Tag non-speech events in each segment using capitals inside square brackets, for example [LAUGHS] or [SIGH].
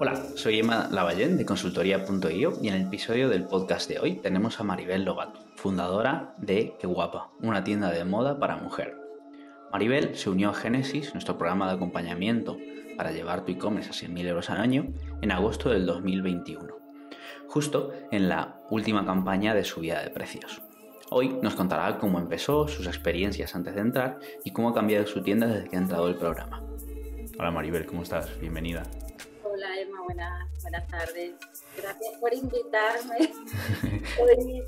Hola, soy Emma Lavallén de consultoría.io y en el episodio del podcast de hoy tenemos a Maribel Lobato, fundadora de Qué Guapa, una tienda de moda para mujer. Maribel se unió a Genesis, nuestro programa de acompañamiento para llevar tu e-commerce a 100.000 euros al año, en agosto del 2021, justo en la última campaña de subida de precios. Hoy nos contará cómo empezó, sus experiencias antes de entrar y cómo ha cambiado su tienda desde que ha entrado el programa. Hola Maribel, ¿cómo estás? Bienvenida. Buenas, buenas tardes. Gracias por invitarme. Estoy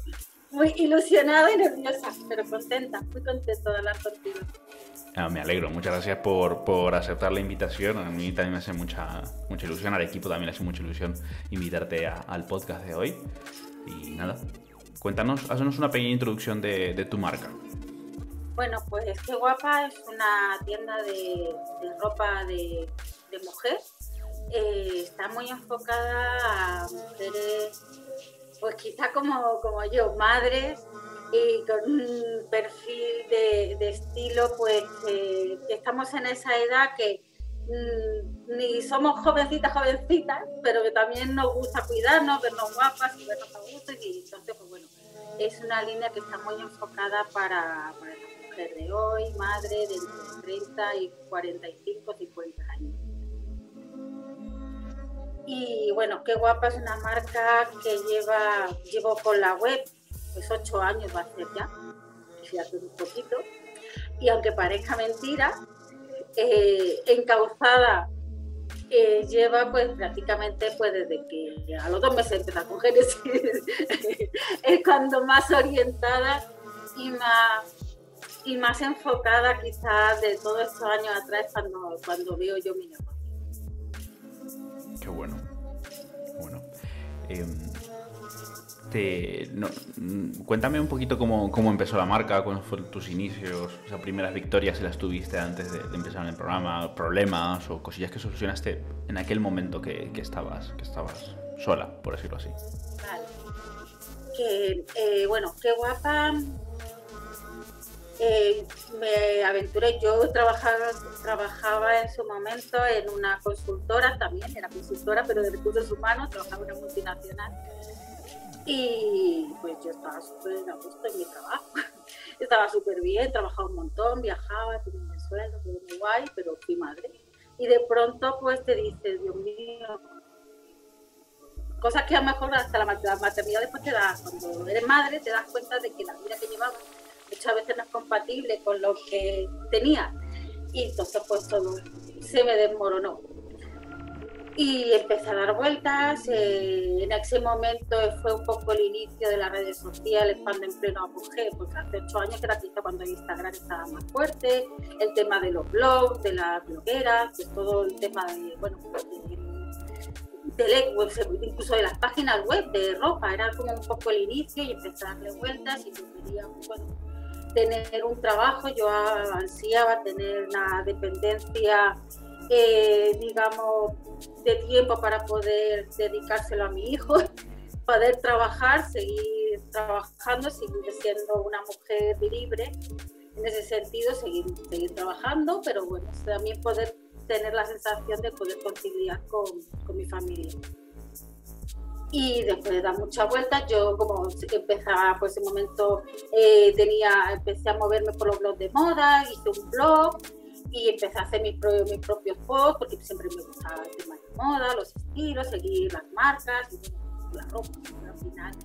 muy ilusionada y nerviosa, pero contenta, muy contenta de hablar contigo. Ah, me alegro, muchas gracias por, por, aceptar la invitación. A mí también me hace mucha, mucha ilusión, al equipo también le hace mucha ilusión invitarte al podcast de hoy. Y nada, cuéntanos, haznos una pequeña introducción de, de tu marca. Bueno, pues Qué Guapa es una tienda de, de ropa de, de mujer eh, está muy enfocada a mujeres, pues quizá como, como yo, madres y con un perfil de, estilo, pues que, estamos en esa edad que mm, ni somos jovencitas, jovencitas, pero que también nos gusta cuidarnos, vernos guapas y vernos a gusto. Y entonces, pues bueno, es una línea que está muy enfocada para, para la mujer de hoy, madre de entre 30 y 45, 50 años. Y bueno, qué guapa es una marca que lleva, llevo con la web, pues ocho años va a ser ya, hace un poquito. Y aunque parezca mentira, eh, encauzada eh, lleva pues prácticamente pues desde que a los dos meses empezó con Génesis, [LAUGHS] es cuando más orientada y más y más enfocada quizás de todos estos años atrás cuando, cuando veo yo mi negocio. Bueno. Bueno. Em, te, mm, cuéntame un poquito cómo, empezó la marca, cuáles fueron tus inicios, esas primeras victorias si las tuviste antes de, empezar en el programa, problemas o cosillas que solucionaste en aquel momento que, estabas, que estabas sola, por decirlo así. Vale. Que, eh, bueno, qué guapa eh, me aventuré, yo trabajaba, trabajaba en su momento en una consultora también, era consultora, pero de recursos humanos, trabajaba en una multinacional. Y pues yo estaba súper a gusto en mi trabajo. [LAUGHS] estaba súper bien, trabajaba un montón, viajaba, tenía un sueldo, todo muy guay, pero fui madre. Y de pronto pues te dices, Dios mío, cosas que a lo mejor hasta la maternidad después te das, cuando eres madre te das cuenta de que la vida que muchas veces no es compatible con lo que tenía. Y entonces pues todo se me desmoronó. Y empecé a dar vueltas. Eh, en ese momento fue un poco el inicio de las redes sociales cuando en pleno apogeo, porque hace ocho años que era quizá cuando Instagram estaba más fuerte, el tema de los blogs, de las blogueras, de todo el tema de, bueno, de, incluso de las páginas web de ropa, era como un poco el inicio y empecé a darle vueltas y yo quería, bueno, tener un trabajo, yo ansiaba tener una dependencia, eh, digamos, de tiempo para poder dedicárselo a mi hijo, [LAUGHS] poder trabajar, seguir trabajando, seguir siendo una mujer libre en ese sentido, seguir, seguir trabajando, pero bueno, también poder tener la sensación de poder conciliar con, con mi familia. Y después de dar muchas vueltas, yo como empezaba, pues en ese momento eh, tenía, empecé a moverme por los blogs de moda, hice un blog y empecé a hacer mis, propios, mis propios posts porque siempre me gustaba el tema de moda, los estilos, seguir las marcas, la ropa, al final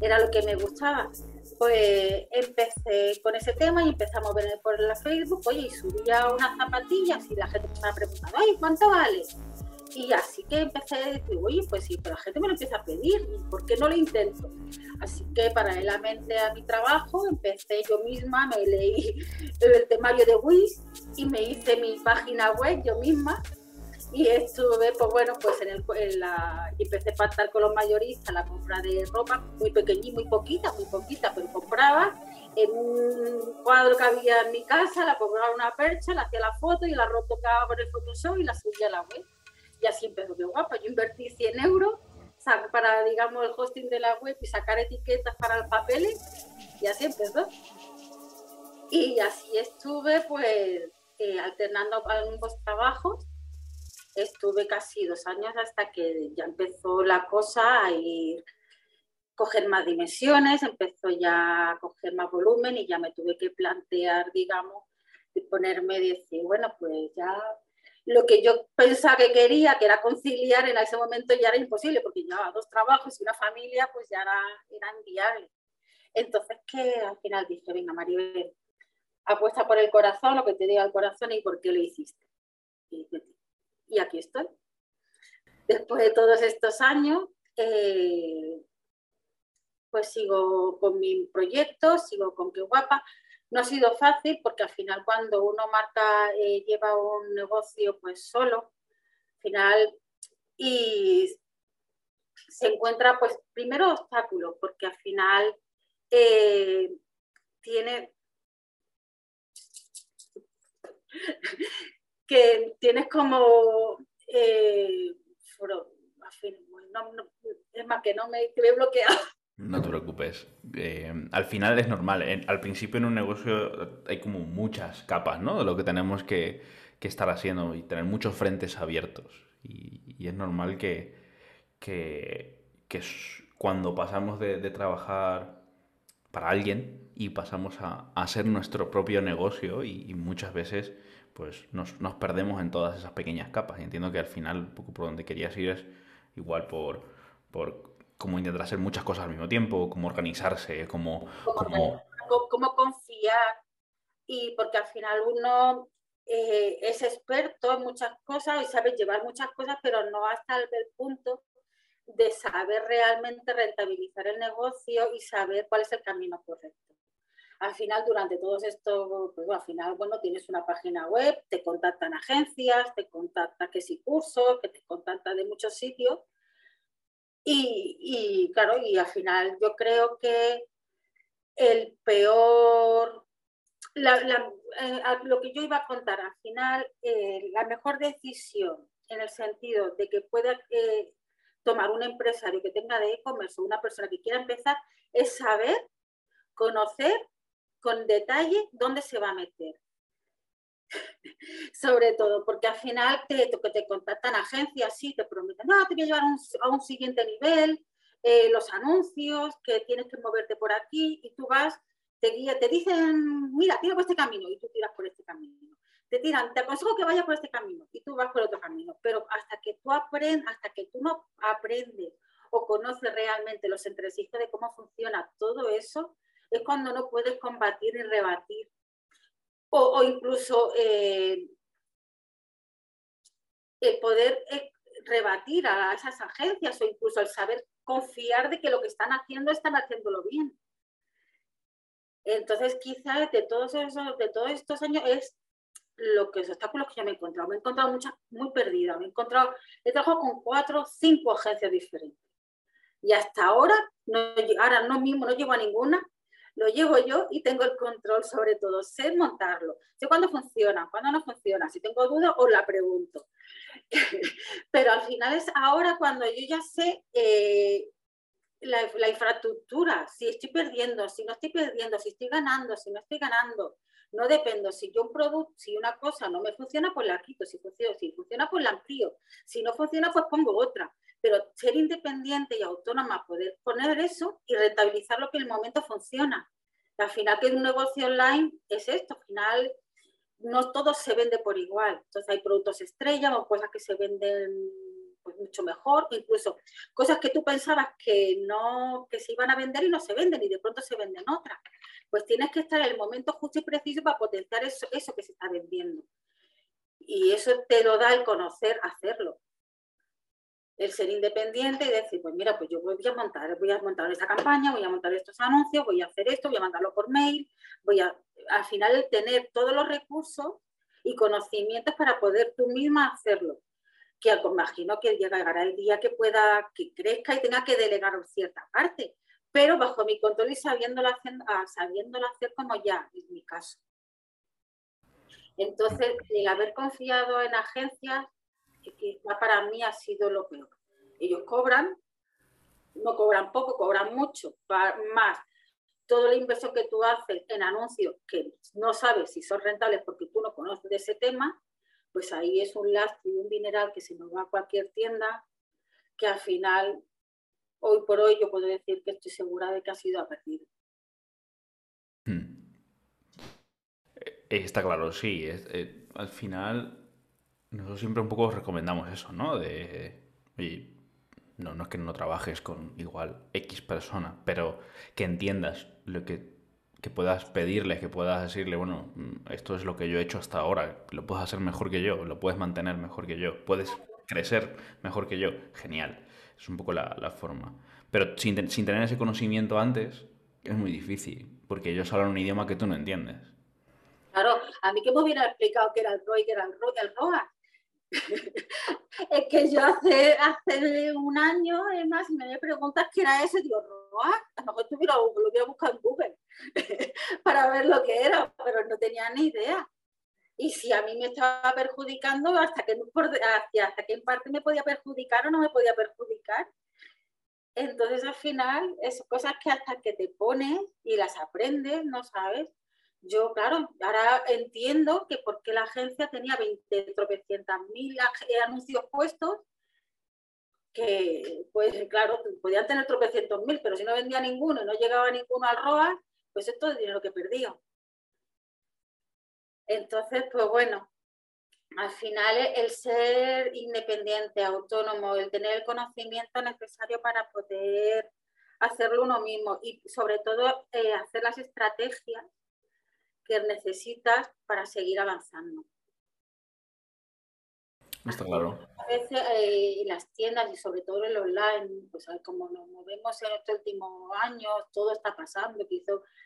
era lo que me gustaba. Pues empecé con ese tema y empecé a moverme por la Facebook, oye, y subía unas zapatillas y la gente me estaba preguntando, ay, ¿cuánto vale? Y así que empecé a decir, oye, pues sí, pero la gente me lo empieza a pedir, ¿por qué no lo intento? Así que paralelamente a mi trabajo empecé yo misma, me leí el temario de Wish y me hice mi página web yo misma y estuve, pues bueno, pues en, el, en la, empecé a pactar con los mayoristas la compra de ropa muy pequeñita, muy poquita, muy poquita, pero compraba en un cuadro que había en mi casa, la compraba una percha, la hacía la foto y la retocaba por el Photoshop y la subía a la web. Y así empezó, qué guapa. Yo invertí 100 euros para, digamos, el hosting de la web y sacar etiquetas para los papeles. Y así empezó. Y así estuve, pues, eh, alternando ambos trabajos estuve casi dos años hasta que ya empezó la cosa a ir coger más dimensiones, empezó ya a coger más volumen y ya me tuve que plantear, digamos, ponerme y decir, bueno, pues ya lo que yo pensaba que quería, que era conciliar, en ese momento ya era imposible, porque llevaba dos trabajos y una familia, pues ya era, era inviable. Entonces, que al final dije, venga, Maribel, apuesta por el corazón, lo que te diga el corazón y por qué lo hiciste. Y, aquí estoy. Después de todos estos años, eh, pues sigo con mi proyecto, sigo con Qué Guapa. No ha sido fácil porque al final cuando uno marca, eh, lleva un negocio pues solo, al final, y se encuentra pues primero obstáculos porque al final eh, tiene [LAUGHS] que tienes como eh, es más que no me, me he bloqueado no te preocupes. Eh, al final es normal. al principio en un negocio hay como muchas capas, ¿no? De lo que tenemos que, estar haciendo y tener muchos frentes abiertos. Y, es normal que, que, cuando pasamos de, trabajar para alguien y pasamos a, hacer nuestro propio negocio y, muchas veces pues nos, nos, perdemos en todas esas pequeñas capas. Y entiendo que al final, un poco por donde querías ir es igual por, por como intentar hacer muchas cosas al mismo tiempo, cómo organizarse, cómo... Cómo, confiar. Y porque al final uno eh, es experto en muchas cosas y sabe llevar muchas cosas, pero no hasta el, punto de saber realmente rentabilizar el negocio y saber cuál es el camino correcto. Al final, durante todos estos, pues al final, bueno, tienes una página web, te contactan agencias, te contactan que si cursos, que te contactan de muchos sitios y, claro, y al final yo creo que el peor, eh, lo que yo iba a contar, al final eh, la mejor decisión en el sentido de que pueda eh, tomar un empresario que tenga de e-commerce o una persona que quiera empezar es saber, conocer con detalle dónde se va a meter. Sobre todo, porque al final te, te contactan agencias, sí, te prometen, no, te voy a llevar a un siguiente nivel, eh, los anuncios, que tienes que moverte por aquí, y tú vas, te guía, te dicen, mira, tira por este camino, y tú tiras por este camino. Te tiran, te aconsejo que vayas por este camino, y tú vas por otro camino. Pero hasta que tú aprendes, hasta que tú no aprendes o conoces realmente los entresijos de cómo funciona todo eso, es cuando no puedes combatir y rebatir o, incluso eh, el poder eh, rebatir a esas agencias o incluso el saber confiar de que lo que están haciendo están haciéndolo bien. Entonces, quizás de todos esos, de todos estos años es lo que los obstáculos que yo me he encontrado. Me he encontrado muchas, muy perdida. Me he encontrado, he trabajado con cuatro, cinco agencias diferentes. Y hasta ahora, no, ahora no mismo, no llevo a ninguna, lo llevo yo y tengo el control sobre todo, sé montarlo, sé cuándo funciona, cuándo no funciona, si tengo dudas os la pregunto. [LAUGHS] Pero al final es ahora cuando yo ya sé eh, la, infraestructura, si estoy perdiendo, si no estoy perdiendo, si estoy ganando, si no estoy ganando. No dependo, si yo un producto, si una cosa no me funciona, pues la quito, si funciona, si funciona, pues la amplío, si no funciona, pues pongo otra. Pero ser independiente y autónoma, poder poner eso y rentabilizar lo que en el momento funciona. al final que un negocio online es esto, al final no todo se vende por igual. Entonces hay productos estrella o cosas que se venden mucho mejor, incluso cosas que tú pensabas que no, que se iban a vender y no se venden y de pronto se venden otras. Pues tienes que estar en el momento justo y preciso para potenciar eso, eso que se está vendiendo. Y eso te lo da el conocer hacerlo el ser independiente y decir, pues mira, pues yo voy a montar, voy a montar esta campaña, voy a montar estos anuncios, voy a hacer esto, voy a mandarlo por mail, voy a, al final tener todos los recursos y conocimientos para poder tú misma hacerlo. Que imagino que llegará el día que pueda, que crezca y tenga que delegar cierta parte, pero bajo mi control y sabiéndolo hacer, ah, sabiéndolo hacer como ya es mi caso. Entonces, el haber confiado en agencias que para mí ha sido lo peor. Ellos cobran, no cobran poco, cobran mucho, más toda la inversión que tú haces en anuncios que no sabes si son rentables porque tú no conoces ese tema, pues ahí es un lastre y un dineral que se nos va a cualquier tienda, que al final, hoy por hoy, yo puedo decir que estoy segura de que ha sido a perdido. Hmm. Eh, está claro, sí. Eh, al final, nosotros siempre un poco recomendamos eso, ¿no? De, no, no es que no trabajes con igual X persona, pero que entiendas lo que, que puedas pedirle, que puedas decirle, bueno, mm, esto es lo que yo he hecho hasta ahora, lo puedes hacer mejor que yo, lo puedes mantener mejor que yo, puedes crecer mejor que yo, genial. Es un poco la, la forma. Pero sin, sin, tener ese conocimiento antes, es muy difícil, porque ellos hablan un idioma que tú no entiendes. Claro, a mí que me hubiera explicado que era el ROI, que era el, el ROA, es que yo hace, hace un año, es más, si me preguntas qué era eso, digo, ROA, a lo mejor tuviera, lo voy a buscar en Google [LAUGHS] para ver lo que era, pero no tenía ni idea. Y si a mí me estaba perjudicando, hasta que, hasta que en parte me podía perjudicar o no me podía perjudicar. Entonces al final, es cosas que hasta que te pones y las aprendes, no sabes. Yo, claro, ahora entiendo que por qué la agencia tenía 20, tropecientas mil anuncios puestos, que, pues claro, podían tener tropecientos mil, pero si no vendía ninguno y no llegaba ninguno al ROA, pues esto es dinero que perdió. Entonces, pues bueno, al final el ser independiente, autónomo, el tener el conocimiento necesario para poder hacerlo uno mismo y sobre todo eh, hacer las estrategias que necesitas para seguir avanzando. Está claro. A veces eh, las tiendas y sobre todo el online, pues como nos movemos en estos últimos años, todo está pasando.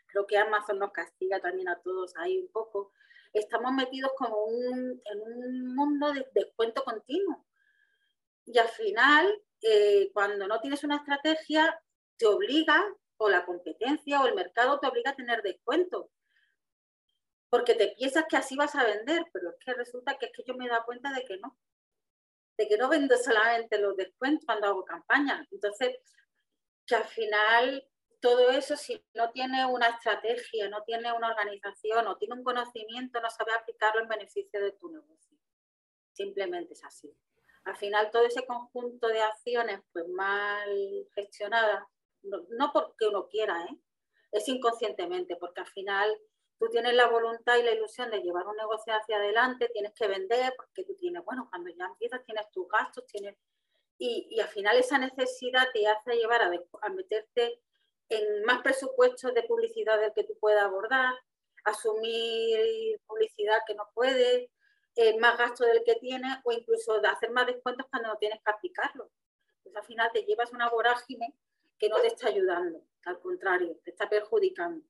creo que Amazon nos castiga también a todos ahí un poco. Estamos metidos como en un mundo de descuento continuo. Y al final, eh, cuando no tienes una estrategia, te obliga, o la competencia o el mercado te obliga a tener descuento porque te piensas que así vas a vender, pero es que resulta que es que yo me he dado cuenta de que no, de que no vendo solamente los descuentos cuando hago campaña. Entonces, que al final todo eso, si no tiene una estrategia, no tiene una organización o tiene un conocimiento, no sabe aplicarlo en beneficio de tu negocio. Simplemente es así. Al final, todo ese conjunto de acciones pues mal gestionadas, no, no porque uno quiera, ¿eh? es inconscientemente, porque al final tú tienes la voluntad y la ilusión de llevar un negocio hacia adelante, tienes que vender, porque tú tienes, bueno, cuando ya empiezas tienes tus gastos, tienes... Y, al final esa necesidad te hace llevar a, meterte en más presupuestos de publicidad del que tú puedas abordar, asumir publicidad que no puedes, eh, más gasto del que tienes o incluso hacer más descuentos cuando no tienes que aplicarlo. Entonces al final te llevas una vorágine que no te está ayudando, al contrario, te está perjudicando.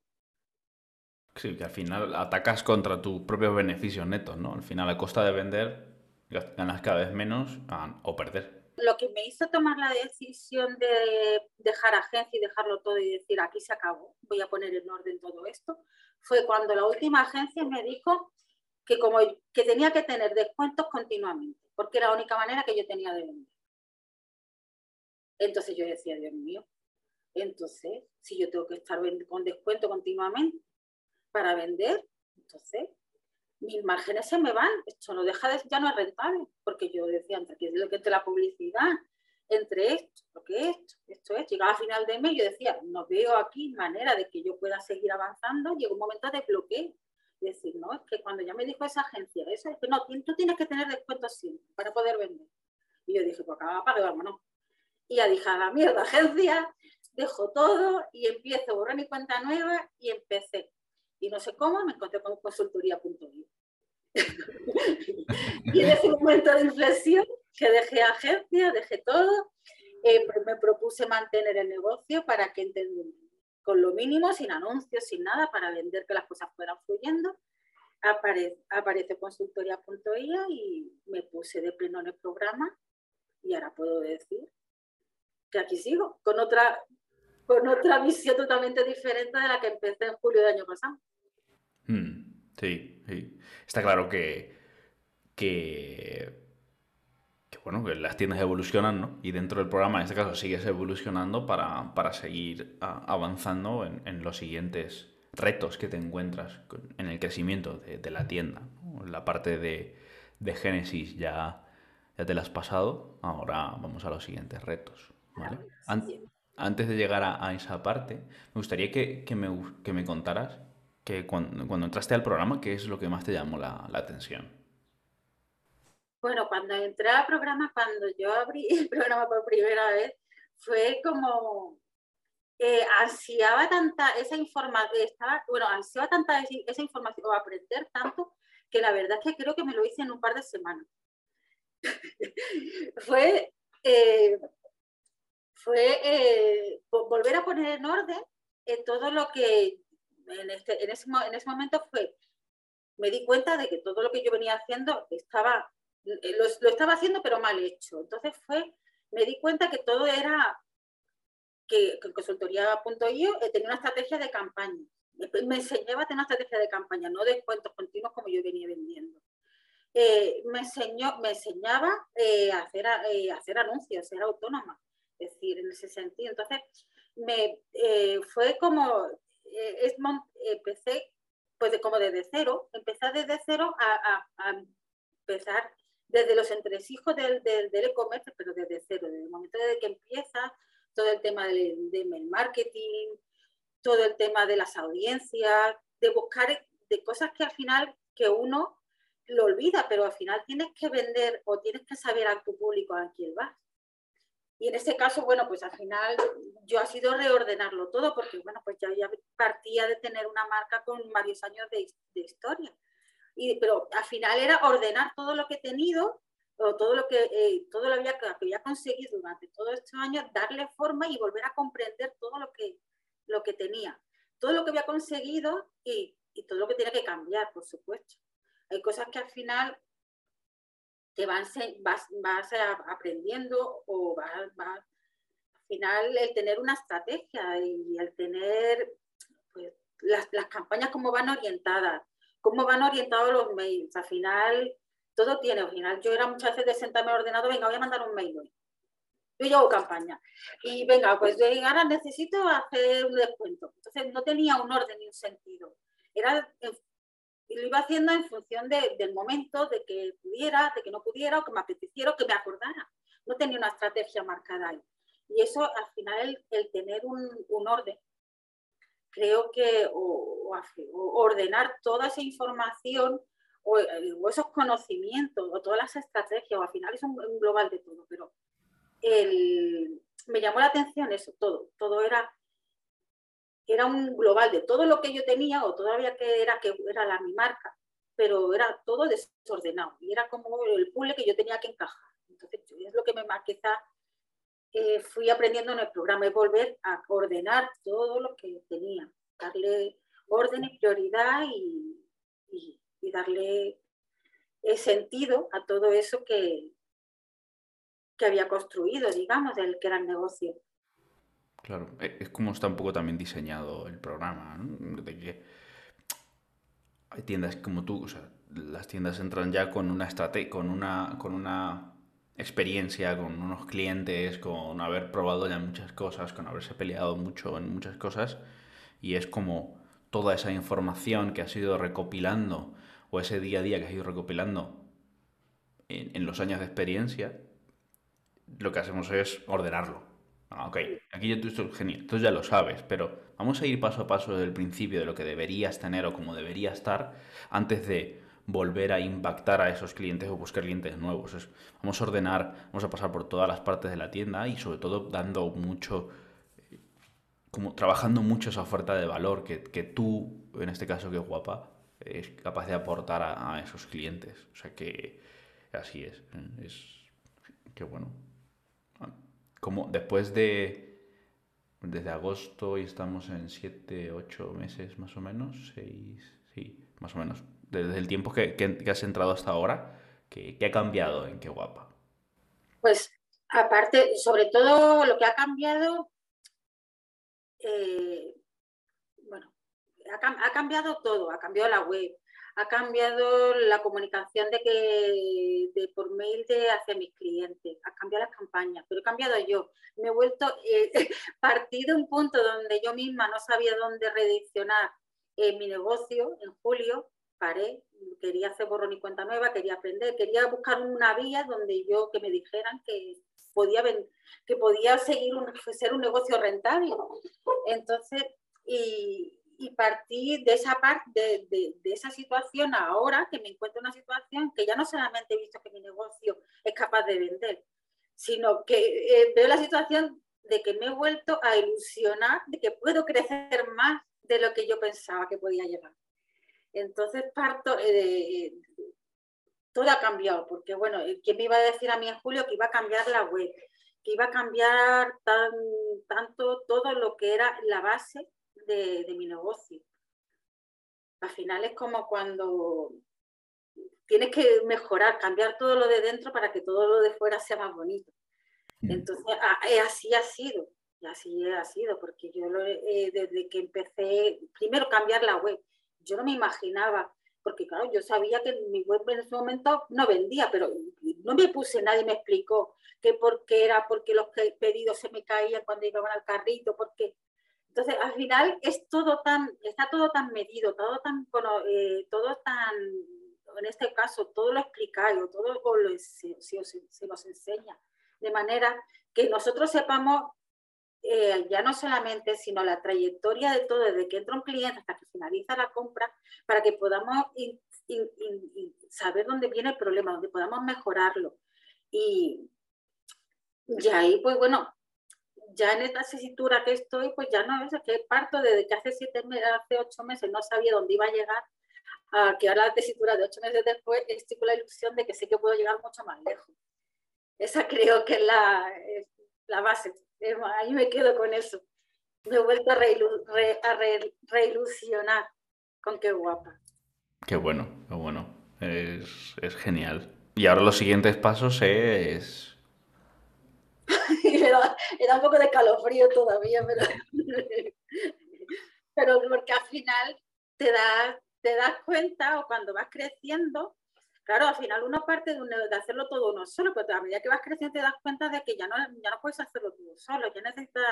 Sí, que al final atacas contra tus propios beneficios netos, ¿no? Al final, a costa de vender, ganas cada vez menos o perder. Lo que me hizo tomar la decisión de dejar agencia y dejarlo todo y decir aquí se acabó, voy a poner en orden todo esto, fue cuando la última agencia me dijo que, como, que tenía que tener descuentos continuamente, porque era la única manera que yo tenía de vender. Entonces yo decía, Dios mío, entonces, si yo tengo que estar con descuento continuamente, para vender, entonces mis márgenes se me van, esto no deja de, ya no es rentable, porque yo decía, entre, lo que entre la publicidad, entre esto, lo que esto, esto es, llegaba a final de mes, yo decía, no veo aquí manera de que yo pueda seguir avanzando, llegó un momento de bloqueo, decir, no, es que cuando ya me dijo esa agencia, eso es que no, tú tienes que tener descuentos siempre para poder vender. Y yo dije, pues acaba para vámonos. Y ya dije, a la mierda, agencia, dejo todo y empiezo borrar mi cuenta nueva y empecé y no sé cómo me encontré con consultoría.io. [LAUGHS] y en ese momento de inflexión, que dejé agencia, dejé todo, eh, me propuse mantener el negocio para que con lo mínimo, sin anuncios, sin nada, para vender que las cosas fueran fluyendo. Aparece, aparece consultoría.io y me puse de pleno en el programa y ahora puedo decir que aquí sigo, con otra, con otra visión totalmente diferente de la que empecé en julio del año pasado. Hmm, sí, sí. Está claro que, que, bueno, que las tiendas evolucionan, ¿no? Y dentro del programa, en este caso, sigues evolucionando para, seguir avanzando en, los siguientes retos que te encuentras en el crecimiento de, la tienda. La parte de, de Génesis ya, ya te la has pasado, ahora vamos a los siguientes retos. Antes de llegar a, esa parte, me gustaría que, me, me, contaras que cuando, entraste al programa, ¿qué es lo que más te llamó la, atención? Bueno, cuando entré al programa, cuando yo abrí el programa por primera vez, fue como eh, ansiaba tanta esa información, bueno, ansiaba tanta esa información o aprender tanto que la verdad es que creo que me lo hice en un par de semanas. [LAUGHS] fue eh, fue eh, volver a poner en orden eh, todo lo que en, este, en, ese, en ese momento fue, me di cuenta de que todo lo que yo venía haciendo estaba, lo, lo estaba haciendo pero mal hecho. Entonces fue, me di cuenta que todo era, que, que consultoría.io tenía una estrategia de campaña me enseñaba a tener una estrategia de campaña, no de cuentos continuos como yo venía vendiendo. Eh, me, enseñó, me enseñaba eh, a, hacer, eh, hacer anuncios, ser autónoma, decir, en ese sentido. Entonces, me, fue como, empecé pues como desde cero, empezar desde cero a, empezar desde los entresijos del, del, e-commerce, pero desde cero, desde el momento de que empieza todo el tema del, del marketing, todo el tema de las audiencias, de buscar de cosas que al final que uno lo olvida, pero al final tienes que vender o tienes que saber a tu público a quién vas. Y en ese caso, bueno, pues al final yo ha sido reordenarlo todo porque, bueno, pues ya, ya partía de tener una marca con varios años de, historia. Y, pero al final era ordenar todo lo que he tenido o todo lo que, eh, todo lo había, que había conseguido durante todos estos años, darle forma y volver a comprender todo lo que, lo que tenía, todo lo que había conseguido y, todo lo que tenía que cambiar, por supuesto. Hay cosas que al final te van, vas, vas aprendiendo o vas, al final el tener una estrategia y el tener pues, las, las, campañas cómo van orientadas, cómo van orientados los mails. Al final todo tiene, al final yo era muchas veces de sentarme al ordenador, venga, voy a mandar un mail hoy yo llevo campaña. Y venga, pues ahora necesito hacer un descuento. Entonces no tenía un orden ni un sentido. Era, lo iba haciendo en función del momento, de que pudiera, de que no pudiera, o que me apeteciera, o que me acordara. No tenía una estrategia marcada ahí. Y eso, al final, el, tener un, orden, creo que, o, ordenar toda esa información, o, esos conocimientos, o todas las estrategias, o al final es un global de todo, pero me llamó la atención eso, todo, todo era, era un global de todo lo que yo tenía o todavía que era que era la mi marca, pero era todo desordenado y era como el puzzle que yo tenía que encajar. Entonces, es lo que me quizá eh, fui aprendiendo en el programa, es volver a ordenar todo lo que tenía, darle orden y prioridad y, darle eh, sentido a todo eso que, que había construido, digamos, del que era el negocio. Claro, e, es como está un poco también diseñado el programa, ¿no? De que hay tiendas como tú, o sea, las tiendas entran ya con una estrategia, con una, con una experiencia, con unos clientes, con haber probado ya muchas cosas, con haberse peleado mucho en muchas cosas, y es como toda esa información que has ido recopilando, o ese día a día que has ido recopilando en, en los años de experiencia, lo que hacemos es ordenarlo. Ah, ok, aquí ya tú esto genial, tú ya lo sabes, pero vamos a ir paso a paso desde el principio de lo que deberías tener o como debería estar antes de volver a impactar a esos clientes o buscar clientes nuevos. vamos a ordenar, vamos a pasar por todas las partes de la tienda y sobre todo dando mucho, como trabajando mucho esa oferta de valor que, tú, en este caso que guapa, es capaz de aportar a, a esos clientes. O sea que así es, es que bueno como después de desde agosto y estamos en 7, 8 meses más o menos, 6, sí, más o menos, desde el tiempo que, has entrado hasta ahora, ¿qué, ha cambiado en Qué Guapa? Pues aparte, sobre todo lo que ha cambiado, eh, bueno, ha, cambiado todo, ha cambiado la web, ha cambiado la comunicación de que de por mail de hacia mis clientes, ha cambiado las campañas, pero he cambiado yo. Me he vuelto eh, [LAUGHS] partido un punto donde yo misma no sabía dónde redireccionar eh, mi negocio en julio, paré, quería hacer borrón y cuenta nueva, quería aprender, quería buscar una vía donde yo, que me dijeran que podía, que podía seguir un, ser un negocio rentable. Entonces, y, y partí de esa parte, de, de, esa situación ahora que me encuentro en una situación que ya no solamente he visto que mi negocio es capaz de vender, sino que eh, veo la situación de que me he vuelto a ilusionar de que puedo crecer más de lo que yo pensaba que podía llegar. Entonces parto, eh, todo ha cambiado, porque bueno, ¿quién me iba a decir a mí en julio que iba a cambiar la web? Que iba a cambiar tan, tanto todo lo que era la base de, de mi negocio. Al final es como cuando tienes que mejorar, cambiar todo lo de dentro para que todo lo de fuera sea más bonito. Mm. Entonces, eh, así ha sido, y así ha sido, porque yo eh, desde que empecé, primero cambiar la web, yo no me imaginaba, porque claro, yo sabía que mi web en ese momento no vendía, pero no me puse, nadie me explicó que por qué era, porque los pedidos se me caían cuando iban al carrito, porque... Entonces, al final es todo tan, está todo tan medido, todo tan, eh, todo tan en este caso todo lo explicáis o todo se, se, nos enseña, de manera que nosotros sepamos eh, ya no solamente, sino la trayectoria de todo, desde que entra un cliente hasta que finaliza la compra, para que podamos saber dónde viene el problema, dónde podamos mejorarlo. Y, y ahí, pues bueno, ya en esta tesitura que estoy, pues ya no es que parto desde que hace siete meses, hace ocho meses no sabía dónde iba a llegar a que ahora la tesitura de ocho meses después estoy con la ilusión de que sé que puedo llegar mucho más lejos. Esa [LAUGHS] creo que es la, la base. Ahí me quedo con eso. Me he vuelto a, reilusionar con qué guapa. Qué bueno, qué bueno. Es, es genial. Y ahora los siguientes pasos es... [LAUGHS] [LAUGHS] da, un poco de calofrío todavía, pero... [LAUGHS] pero porque al final te da te das cuenta o cuando vas creciendo, claro, al final uno parte de, de, hacerlo todo uno solo, pero a medida que vas creciendo te das cuenta de que ya no, ya no puedes hacerlo tú solo, ya necesitas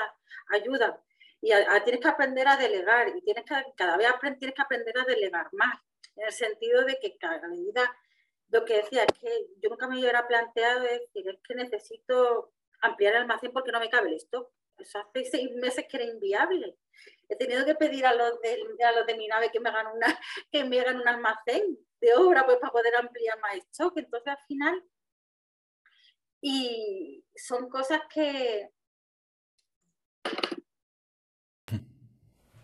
ayuda. Y tienes que aprender a delegar y tienes que, cada vez tienes que aprender a delegar más, en el sentido de que cada medida, lo que decía, es que yo nunca me hubiera planteado decir, es que necesito ampliar el almacén porque no me cabe esto. Eso hace seis meses que era inviable he tenido que pedir a los de, a los de mi nave que me hagan una [LAUGHS] que me hagan un almacén de obra pues para poder ampliar más stock entonces al final y son cosas que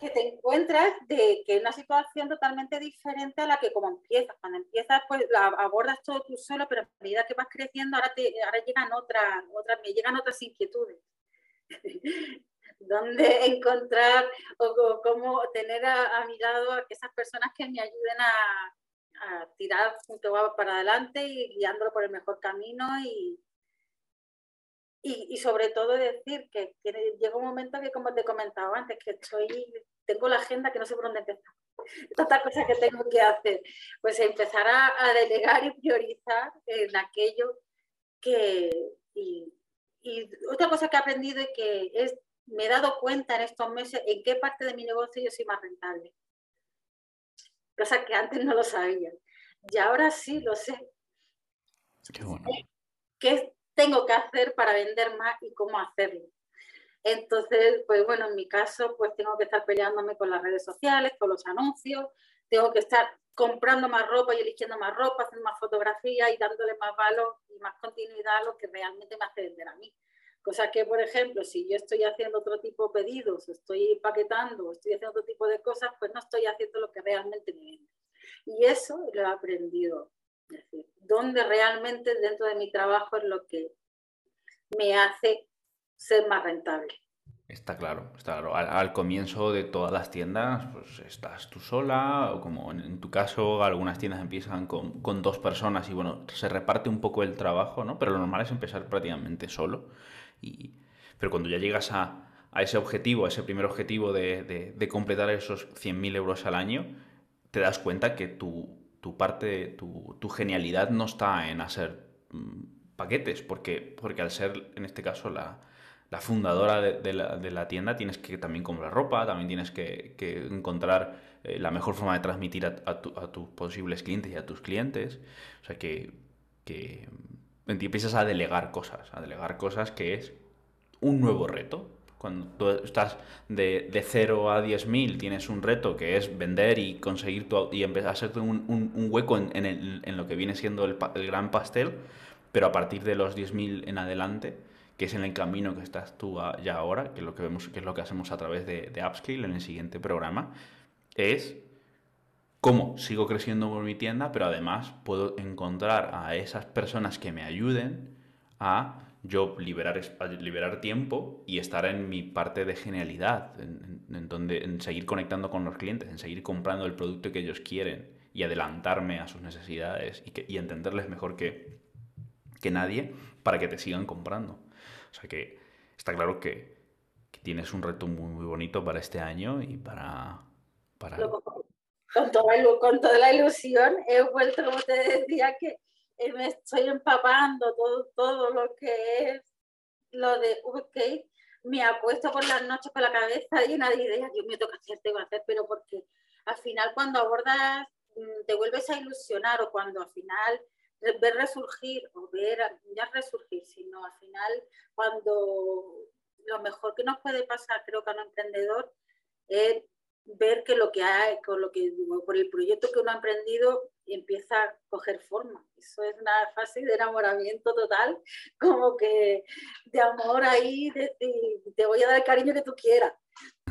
que te encuentras de que es una situación totalmente diferente a la que como empiezas. Cuando empiezas, pues la abordas todo tú solo, pero a medida que vas creciendo, ahora, te, ahora llegan otras, otras, me llegan otras inquietudes. [LAUGHS] dónde encontrar o, cómo tener a, mi lado a esas personas que me ayuden a, a tirar junto para adelante y guiándolo por el mejor camino y, y, sobre todo decir que llega un momento que como te comentaba antes, que estoy, tengo la agenda que no sé por dónde empezar. [LAUGHS] Tantas cosas que tengo que hacer. Pues empezar a, delegar y priorizar en aquello que... Y, y otra cosa que he aprendido y que es me he dado cuenta en estos meses en qué parte de mi negocio yo soy más rentable. Cosa que antes no lo sabía. Y ahora sí lo sé. Qué bueno. ¿Qué tengo que hacer para vender más y cómo hacerlo? Entonces, pues bueno, en mi caso, pues tengo que estar peleándome con las redes sociales, con los anuncios, tengo que estar comprando más ropa y eligiendo más ropa, haciendo más fotografías y dándole más valor y más continuidad a lo que realmente me hace vender a mí. Cosa que, por ejemplo, si yo estoy haciendo otro tipo de pedidos, estoy paquetando, estoy haciendo otro tipo de cosas, pues no estoy haciendo lo que realmente me vende. Y eso lo he aprendido. Es decir, dónde realmente dentro de mi trabajo es lo que me hace ser más rentable. Está claro, está claro. Al, comienzo de todas las tiendas, pues estás tú sola, o como en, tu caso, algunas tiendas empiezan con, con, dos personas y bueno, se reparte un poco el trabajo, ¿no? Pero lo normal es empezar prácticamente solo pero cuando ya llegas a, ese objetivo, a ese primer objetivo de, completar esos 100.000 euros al año, te das cuenta que tu, parte, tu, genialidad no está en hacer mm, paquetes, porque, porque al ser, en este caso, la, fundadora de, la, tienda, tienes que también comprar ropa, también tienes que, encontrar eh, la mejor forma de transmitir a, tus posibles clientes y a tus clientes. O sea, que, que empiezas a delegar cosas, a delegar cosas que es un nuevo reto. Cuando tú estás de, de 0 a 10.000, tienes un reto que es vender y conseguir tu, y hacerte un, un, hueco en, en, lo que viene siendo el, el gran pastel, pero a partir de los 10.000 en adelante, que es en el camino que estás tú ya ahora, que es lo que vemos, que es lo que hacemos a través de, de Upscale en el siguiente programa, es cómo sigo creciendo por mi tienda, pero además puedo encontrar a esas personas que me ayuden a yo liberar, liberar tiempo y estar en mi parte de genialidad, en, donde, en seguir conectando con los clientes, en seguir comprando el producto que ellos quieren y adelantarme a sus necesidades y, que, y entenderles mejor que, que nadie para que te sigan comprando. O sea que está claro que, tienes un reto muy, muy, bonito para este año y para... para... Con, toda, con toda la ilusión he vuelto, como te decía, que me estoy empapando todo, todo lo que es lo de VK. Me apuesto por las noches con la cabeza llena de ideas. Dios mío, tengo que hacer, tengo que hacer, pero porque al final cuando abordas, mm, te vuelves a ilusionar o cuando al final ver resurgir o ver, ya resurgir, sino al final cuando lo mejor que nos puede pasar, creo que a un emprendedor, es ver que lo que hay, con lo que, por el proyecto que uno ha emprendido, empieza a coger forma. Eso es una fase de enamoramiento total, [LAUGHS] como que de amor ahí, decir, te voy a dar el cariño que tú quieras.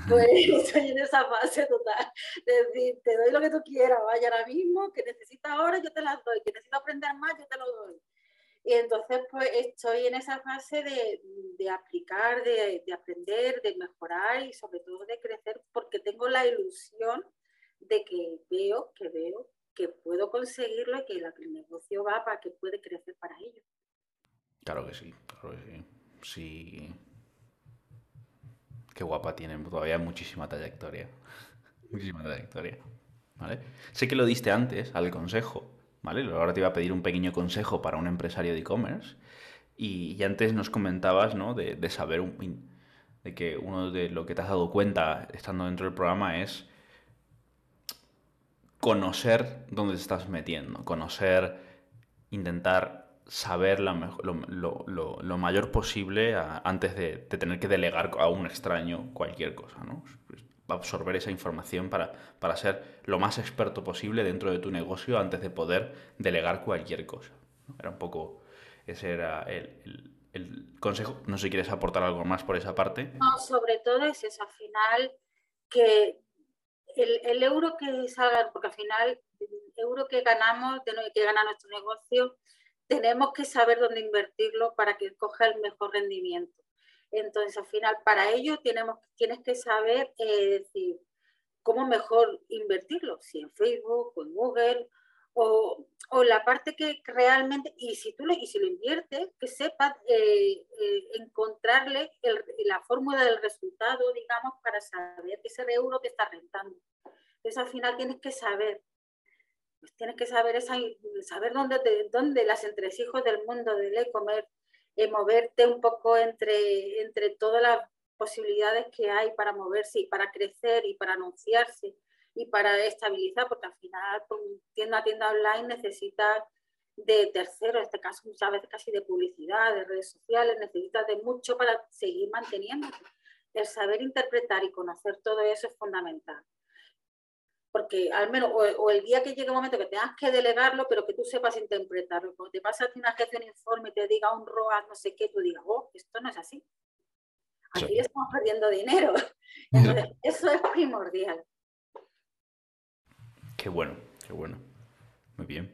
Pues [LAUGHS] estoy en esa fase total, de decir, te doy lo que tú quieras, vaya ahora mismo, que necesitas ahora, yo te las doy, que necesitas aprender más, yo te lo doy. Y entonces, pues estoy en esa fase de, de aplicar, de, de, aprender, de mejorar y sobre todo de crecer, porque tengo la ilusión de que veo, que veo que puedo conseguirlo y que el negocio va para que puede crecer para ello. Claro que sí, claro que sí. Sí. Qué guapa tiene, todavía muchísima trayectoria. [LAUGHS] muchísima trayectoria. ¿Vale? Sé que lo diste antes al consejo, ¿vale? Ahora te iba a pedir un pequeño consejo para un empresario de e-commerce. Y, antes nos comentabas, ¿no? De, de saber un, de que uno de lo que te has dado cuenta estando dentro del programa es conocer dónde te estás metiendo, conocer, intentar saber lo, lo, mayor posible antes de, tener que delegar a un extraño cualquier cosa, ¿no? Absorber esa información para, para ser lo más experto posible dentro de tu negocio antes de poder delegar cualquier cosa. Era un poco, ese era el, el, consejo. No sé si quieres aportar algo más por esa parte. No, sobre todo es eso, al final que el, euro que salga, porque al final el euro que ganamos, que gana nuestro negocio, tenemos que saber dónde invertirlo para que coja el mejor rendimiento. Entonces, al final, para ello tienes que saber eh, decir cómo mejor invertirlo, si en Facebook o en Google, o, o la parte que realmente, y si tú lo, y si lo inviertes, que sepas eh, eh, encontrarle la fórmula del resultado, digamos, para saber que ese euro te está rentando. Entonces al final tienes que saber, pues tienes que saber, esa, saber dónde, te, dónde las entresijos del mundo del e-commerce, eh, moverte un poco entre, entre todas las posibilidades que hay para moverse y para crecer y para anunciarse y para estabilizar, porque al final tienda a tienda online necesitas de tercero, en este caso muchas veces casi de publicidad, de redes sociales, necesitas de mucho para seguir manteniéndote. El saber interpretar y conocer todo eso es fundamental. Porque al menos, o, el día que llegue un momento que tengas que delegarlo, pero que tú sepas interpretarlo. Cuando te pasas una gestión informe y te diga un ROAS, no sé qué, tú digas, oh, esto no es así. Aquí estamos perdiendo dinero. [LAUGHS] [LAUGHS] Entonces, eso es primordial. Qué bueno, qué bueno. Muy bien.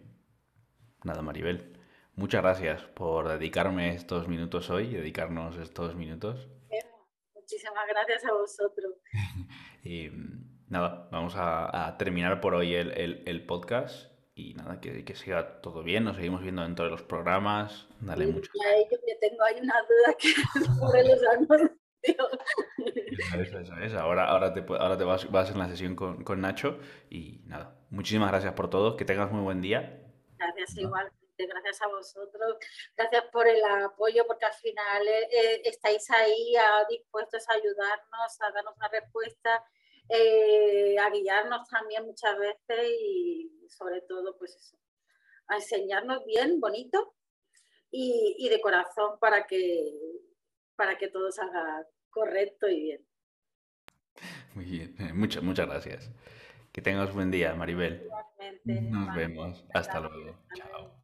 Nada, Maribel. Muchas gracias por dedicarme estos minutos hoy, dedicarnos estos minutos. Muchísimas gracias a vosotros. [LAUGHS] y nada, vamos a, terminar por hoy el, podcast y nada, que, que, siga todo bien, nos seguimos viendo dentro de los programas. Dale mucho. Yo tengo ahí una duda que [LAUGHS] sobre los eso, eso, eso. Ahora, ahora te, ahora te vas, vas, en la sesión con, con, Nacho y nada, muchísimas gracias por todo, que tengas muy buen día. Gracias, igual. igualmente, gracias a vosotros, gracias por el apoyo, porque al final eh, eh, estáis ahí dispuestos a ayudarnos, a darnos una respuesta, eh, a guiarnos también muchas veces y sobre todo, pues eso, a enseñarnos bien, bonito y, de corazón para que, para que todo salga correcto y bien. Muy bien, muchas, muchas gracias. Que tengas buen día, Maribel. Nos vemos. Hasta luego. Chao.